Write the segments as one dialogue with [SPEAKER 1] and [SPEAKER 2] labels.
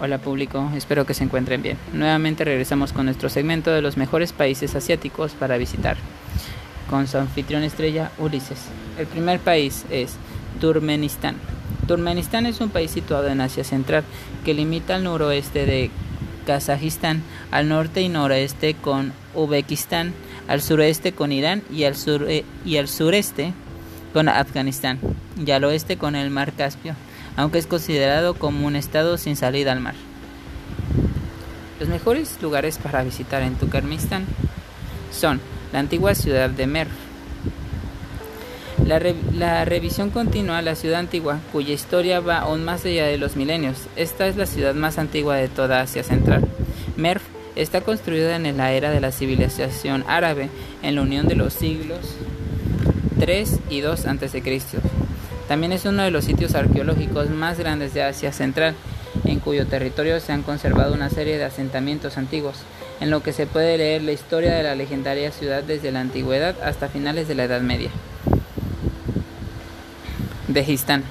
[SPEAKER 1] Hola público, espero que se encuentren bien. Nuevamente regresamos con nuestro segmento de los mejores países asiáticos para visitar, con su anfitrión estrella Ulises. El primer país es Turkmenistán. Turkmenistán es un país situado en Asia Central que limita al noroeste de Kazajistán, al norte y noroeste con Uzbekistán, al sureste con Irán y al, sur y al sureste con Afganistán y al oeste con el mar Caspio aunque es considerado como un estado sin salida al mar. Los mejores lugares para visitar en Turkmenistán son la antigua ciudad de Merv, la, revisión continua la ciudad antigua, cuya historia va aún más allá de los milenios. Esta es la ciudad más antigua de toda Asia Central. Merv está construida en la era de la civilización árabe, en la unión de los siglos 3 y 2 a.C. También es uno de los sitios arqueológicos más grandes de Asia Central, en cuyo territorio se han conservado una serie de asentamientos antiguos, en lo que se puede leer la historia de la legendaria ciudad desde la antigüedad hasta finales de la Edad Media. Dejistán.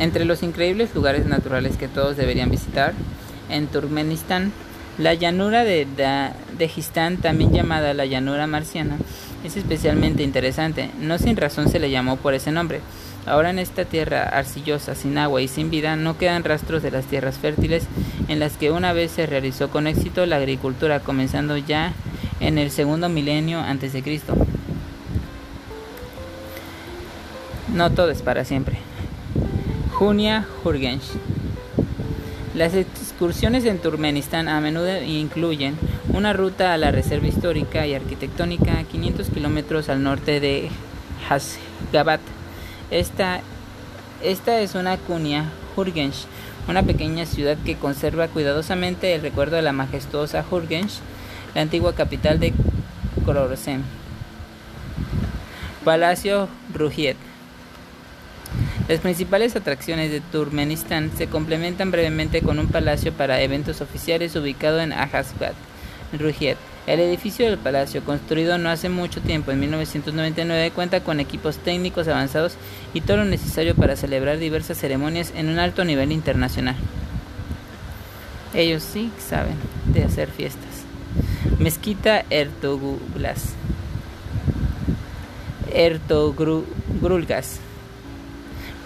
[SPEAKER 1] Entre los increíbles lugares naturales que todos deberían visitar, en Turkmenistán, la llanura de Dejistán, también llamada la llanura marciana, es especialmente interesante. No sin razón se le llamó por ese nombre. Ahora en esta tierra arcillosa, sin agua y sin vida, no quedan rastros de las tierras fértiles en las que una vez se realizó con éxito la agricultura, comenzando ya en el segundo milenio antes de Cristo. No todo es para siempre. Junia Jurgensch. Las excursiones en Turkmenistán a menudo incluyen una ruta a la reserva histórica y arquitectónica a 500 kilómetros al norte de Hasgabat. Esta, esta es una cunia Hurgensch, una pequeña ciudad que conserva cuidadosamente el recuerdo de la majestuosa Hurgensch, la antigua capital de Khorasan. Palacio Rugiet. Las principales atracciones de Turkmenistán se complementan brevemente con un palacio para eventos oficiales ubicado en Ahasgat. Rugiet. El edificio del palacio, construido no hace mucho tiempo, en 1999, cuenta con equipos técnicos avanzados y todo lo necesario para celebrar diversas ceremonias en un alto nivel internacional. Ellos sí saben de hacer fiestas. Mezquita Ertogrulas. Ertogrulgas.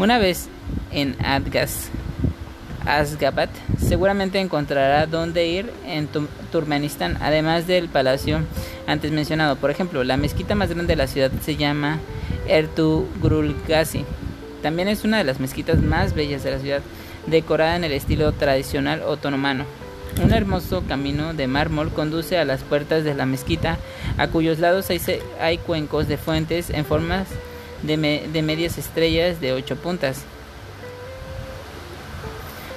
[SPEAKER 1] Una vez en Adgas, Asgabat, seguramente encontrará dónde ir en Turkmenistán, además del palacio antes mencionado. Por ejemplo, la mezquita más grande de la ciudad se llama Ertugrulgasi. También es una de las mezquitas más bellas de la ciudad, decorada en el estilo tradicional otomano. Un hermoso camino de mármol conduce a las puertas de la mezquita, a cuyos lados hay, cuencos de fuentes en formas de, de medias estrellas de ocho puntas.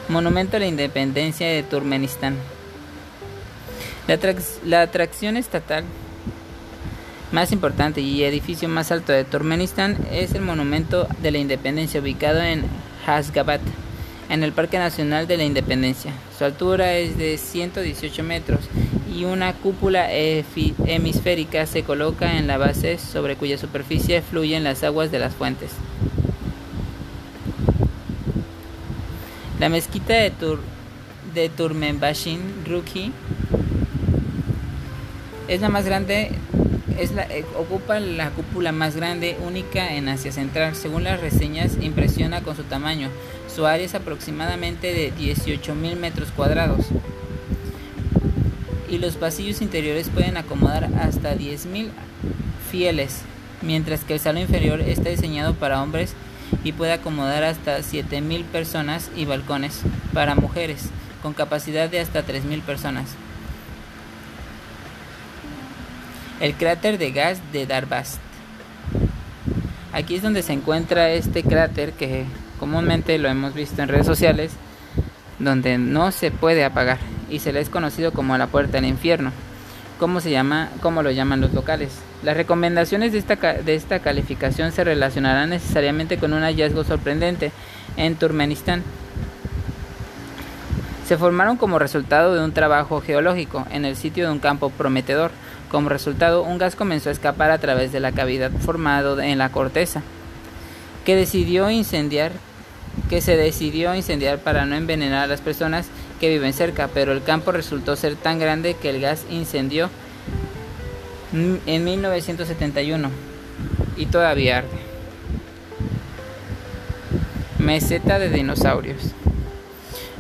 [SPEAKER 1] Monumento a la Independencia de Turkmenistán. La, atracción estatal más importante y edificio más alto de Turkmenistán es el Monumento de la Independencia ubicado en Hasgabat, en el Parque Nacional de la Independencia. Su altura es de 118 metros y una cúpula hemisférica se coloca en la base sobre cuya superficie fluyen las aguas de las fuentes. La mezquita de, Tur de Turmenbashin Ruki es la más grande, es la, eh, ocupa la cúpula más grande, única en Asia Central. Según las reseñas, impresiona con su tamaño. Su área es aproximadamente de 18.000 metros cuadrados. Y los pasillos interiores pueden acomodar hasta 10.000 fieles, mientras que el salón inferior está diseñado para hombres y puede acomodar hasta 7.000 personas y balcones para mujeres con capacidad de hasta 3.000 personas. El cráter de gas de Darbast. Aquí es donde se encuentra este cráter que comúnmente lo hemos visto en redes sociales, donde no se puede apagar y se le es conocido como la puerta del infierno. ¿Cómo se llama? ¿Cómo lo llaman los locales? Las recomendaciones de esta, de esta calificación se relacionarán necesariamente con un hallazgo sorprendente en Turkmenistán. Se formaron como resultado de un trabajo geológico en el sitio de un campo prometedor. Como resultado, un gas comenzó a escapar a través de la cavidad formada en la corteza, que decidió incendiar que se decidió incendiar para no envenenar a las personas que viven cerca, pero el campo resultó ser tan grande que el gas incendió en 1971 y todavía arde. Meseta de dinosaurios.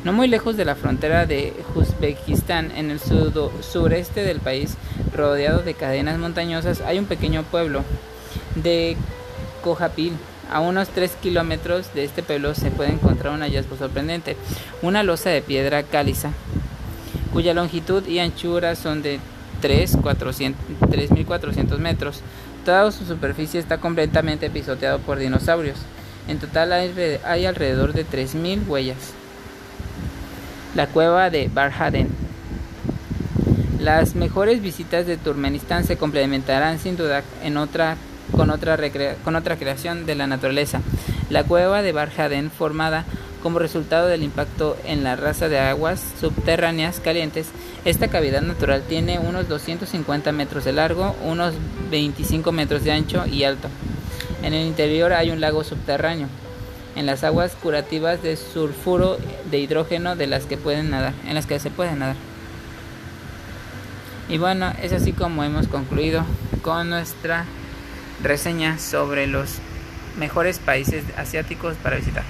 [SPEAKER 1] No muy lejos de la frontera de Uzbekistán, en el sureste del país, rodeado de cadenas montañosas, hay un pequeño pueblo de Kojapil. A unos 3 kilómetros de este pueblo se puede encontrar un hallazgo sorprendente, una losa de piedra caliza, cuya longitud y anchura son de 3.400 metros. Toda su superficie está completamente pisoteado por dinosaurios. En total hay, hay alrededor de 3.000 huellas. La cueva de Barhaden. Las mejores visitas de Turkmenistán se complementarán sin duda en otra con otra creación de la naturaleza. La cueva de Barhaden, formada como resultado del impacto en la raza de aguas subterráneas calientes, esta cavidad natural tiene unos 250 metros de largo, unos 25 metros de ancho y alto. En el interior hay un lago subterráneo en las aguas curativas de sulfuro de hidrógeno de las que pueden nadar, en las que se puede nadar. Y bueno, es así como hemos concluido con nuestra reseña sobre los mejores países asiáticos para visitar.